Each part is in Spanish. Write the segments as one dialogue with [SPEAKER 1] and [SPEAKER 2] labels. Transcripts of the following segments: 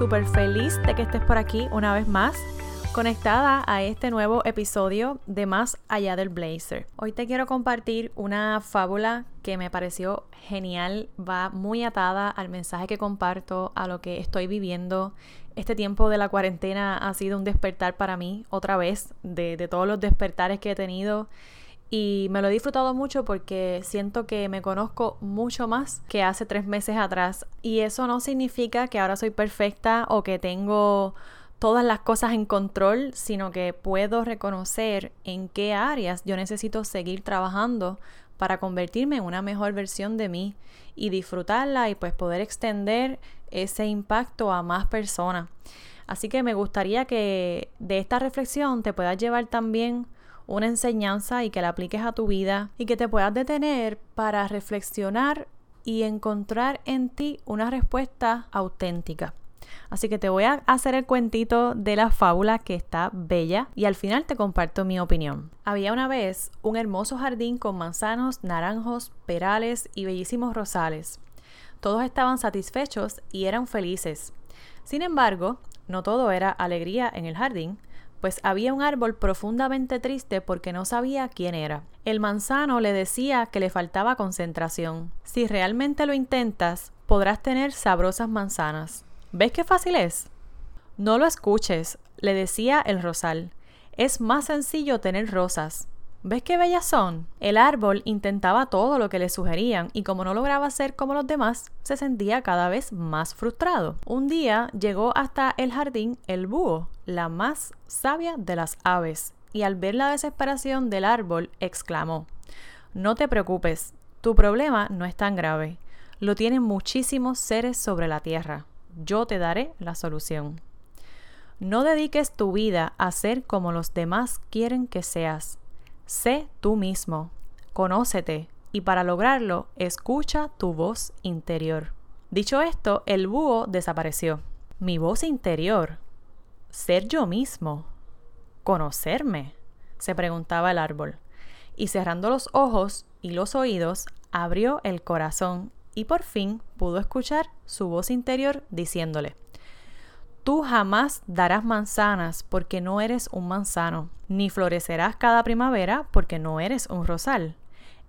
[SPEAKER 1] Súper feliz de que estés por aquí una vez más conectada a este nuevo episodio de Más allá del blazer. Hoy te quiero compartir una fábula que me pareció genial, va muy atada al mensaje que comparto, a lo que estoy viviendo. Este tiempo de la cuarentena ha sido un despertar para mí, otra vez, de, de todos los despertares que he tenido y me lo he disfrutado mucho porque siento que me conozco mucho más que hace tres meses atrás y eso no significa que ahora soy perfecta o que tengo todas las cosas en control, sino que puedo reconocer en qué áreas yo necesito seguir trabajando para convertirme en una mejor versión de mí y disfrutarla y pues poder extender ese impacto a más personas. Así que me gustaría que de esta reflexión te puedas llevar también una enseñanza y que la apliques a tu vida y que te puedas detener para reflexionar y encontrar en ti una respuesta auténtica. Así que te voy a hacer el cuentito de la fábula que está bella y al final te comparto mi opinión. Había una vez un hermoso jardín con manzanos, naranjos, perales y bellísimos rosales. Todos estaban satisfechos y eran felices. Sin embargo, no todo era alegría en el jardín, pues había un árbol profundamente triste porque no sabía quién era. El manzano le decía que le faltaba concentración. Si realmente lo intentas, podrás tener sabrosas manzanas. ¿Ves qué fácil es? No lo escuches, le decía el rosal. Es más sencillo tener rosas. ¿Ves qué bellas son? El árbol intentaba todo lo que le sugerían y como no lograba ser como los demás, se sentía cada vez más frustrado. Un día llegó hasta el jardín el búho, la más sabia de las aves, y al ver la desesperación del árbol exclamó, No te preocupes, tu problema no es tan grave, lo tienen muchísimos seres sobre la tierra, yo te daré la solución. No dediques tu vida a ser como los demás quieren que seas Sé tú mismo, conócete y para lograrlo escucha tu voz interior. Dicho esto, el búho desapareció. Mi voz interior. Ser yo mismo. Conocerme, se preguntaba el árbol. Y cerrando los ojos y los oídos, abrió el corazón y por fin pudo escuchar su voz interior diciéndole, Tú jamás darás manzanas porque no eres un manzano, ni florecerás cada primavera porque no eres un rosal.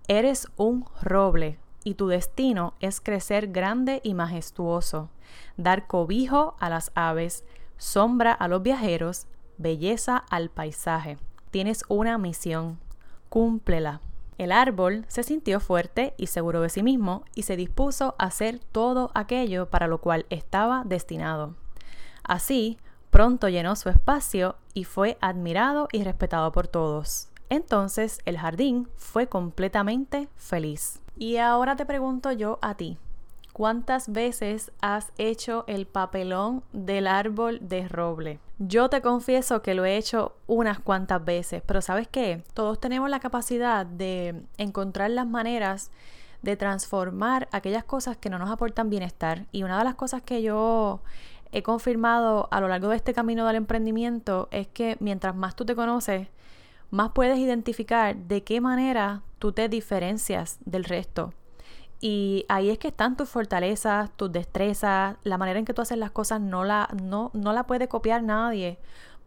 [SPEAKER 1] Eres un roble y tu destino es crecer grande y majestuoso, dar cobijo a las aves, sombra a los viajeros, belleza al paisaje. Tienes una misión, cúmplela. El árbol se sintió fuerte y seguro de sí mismo y se dispuso a hacer todo aquello para lo cual estaba destinado. Así, pronto llenó su espacio y fue admirado y respetado por todos. Entonces el jardín fue completamente feliz. Y ahora te pregunto yo a ti, ¿cuántas veces has hecho el papelón del árbol de roble? Yo te confieso que lo he hecho unas cuantas veces, pero ¿sabes qué? Todos tenemos la capacidad de encontrar las maneras de transformar aquellas cosas que no nos aportan bienestar. Y una de las cosas que yo he confirmado a lo largo de este camino del emprendimiento es que mientras más tú te conoces, más puedes identificar de qué manera tú te diferencias del resto. Y ahí es que están tus fortalezas, tus destrezas, la manera en que tú haces las cosas no la, no, no la puede copiar nadie,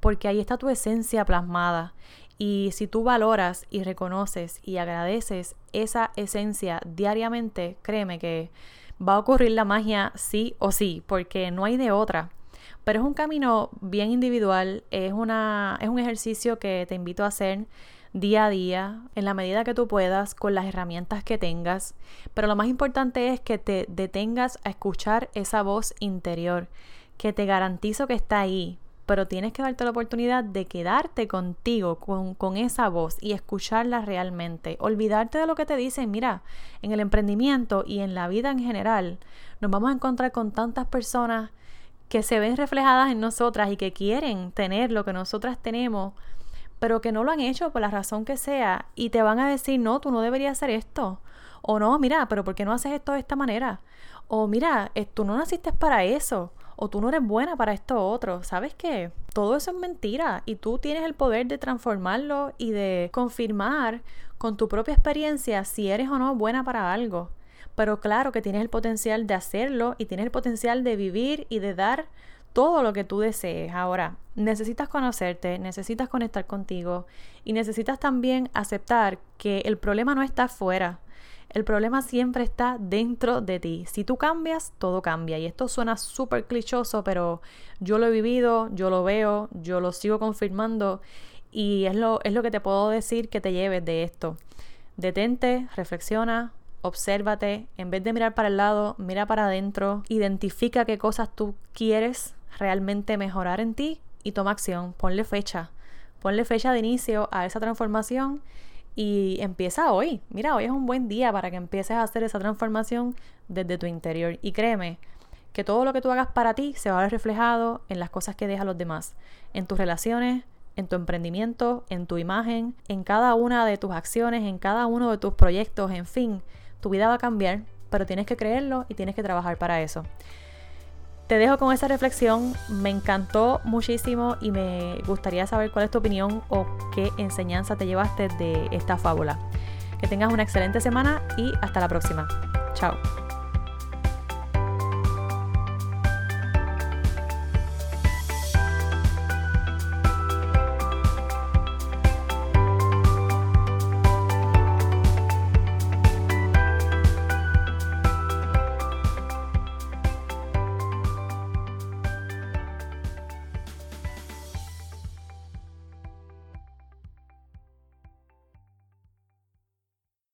[SPEAKER 1] porque ahí está tu esencia plasmada. Y si tú valoras y reconoces y agradeces esa esencia diariamente, créeme que va a ocurrir la magia sí o sí, porque no hay de otra. Pero es un camino bien individual, es, una, es un ejercicio que te invito a hacer día a día, en la medida que tú puedas, con las herramientas que tengas. Pero lo más importante es que te detengas a escuchar esa voz interior, que te garantizo que está ahí, pero tienes que darte la oportunidad de quedarte contigo, con, esa voz y escucharla realmente. Olvidarte de lo que te dicen. Mira, en el emprendimiento y en la vida en general, nos vamos a encontrar con tantas personas que se ven reflejadas en nosotras y que quieren tener lo que nosotras tenemos, pero que no lo han hecho por la razón que sea y te van a decir, no, tú no deberías hacer esto. O no, mira, pero ¿por qué no haces esto de esta manera? O mira, eh, tú no naciste para eso. O tú no eres buena para esto otro. ¿Sabes qué? Todo eso es mentira y tú tienes el poder de transformarlo y de confirmar con tu propia experiencia si eres o no buena para algo. Pero claro que tienes el potencial de hacerlo y tienes el potencial de vivir y de dar todo lo que tú desees. Ahora, necesitas conocerte, necesitas conectar contigo y necesitas también aceptar que el problema no está afuera. El problema siempre está dentro de ti. Si tú cambias, todo cambia. Y esto suena súper clichoso, pero yo lo he vivido, yo lo veo, yo lo sigo confirmando y es lo, es lo que te puedo decir que te lleves de esto. Detente, reflexiona, obsérvate, en vez de mirar para el lado, mira para adentro, identifica qué cosas tú quieres realmente mejorar en ti y toma acción, ponle fecha, ponle fecha de inicio a esa transformación y empieza hoy. Mira, hoy es un buen día para que empieces a hacer esa transformación desde tu interior y créeme que todo lo que tú hagas para ti se va a ver reflejado en las cosas que dejas a los demás, en tus relaciones, en tu emprendimiento, en tu imagen, en cada una de tus acciones, en cada uno de tus proyectos, en fin, tu vida va a cambiar, pero tienes que creerlo y tienes que trabajar para eso. Te dejo con esa reflexión, me encantó muchísimo y me gustaría saber cuál es tu opinión o qué enseñanza te llevaste de esta fábula. Que tengas una excelente semana y hasta la próxima. Chao.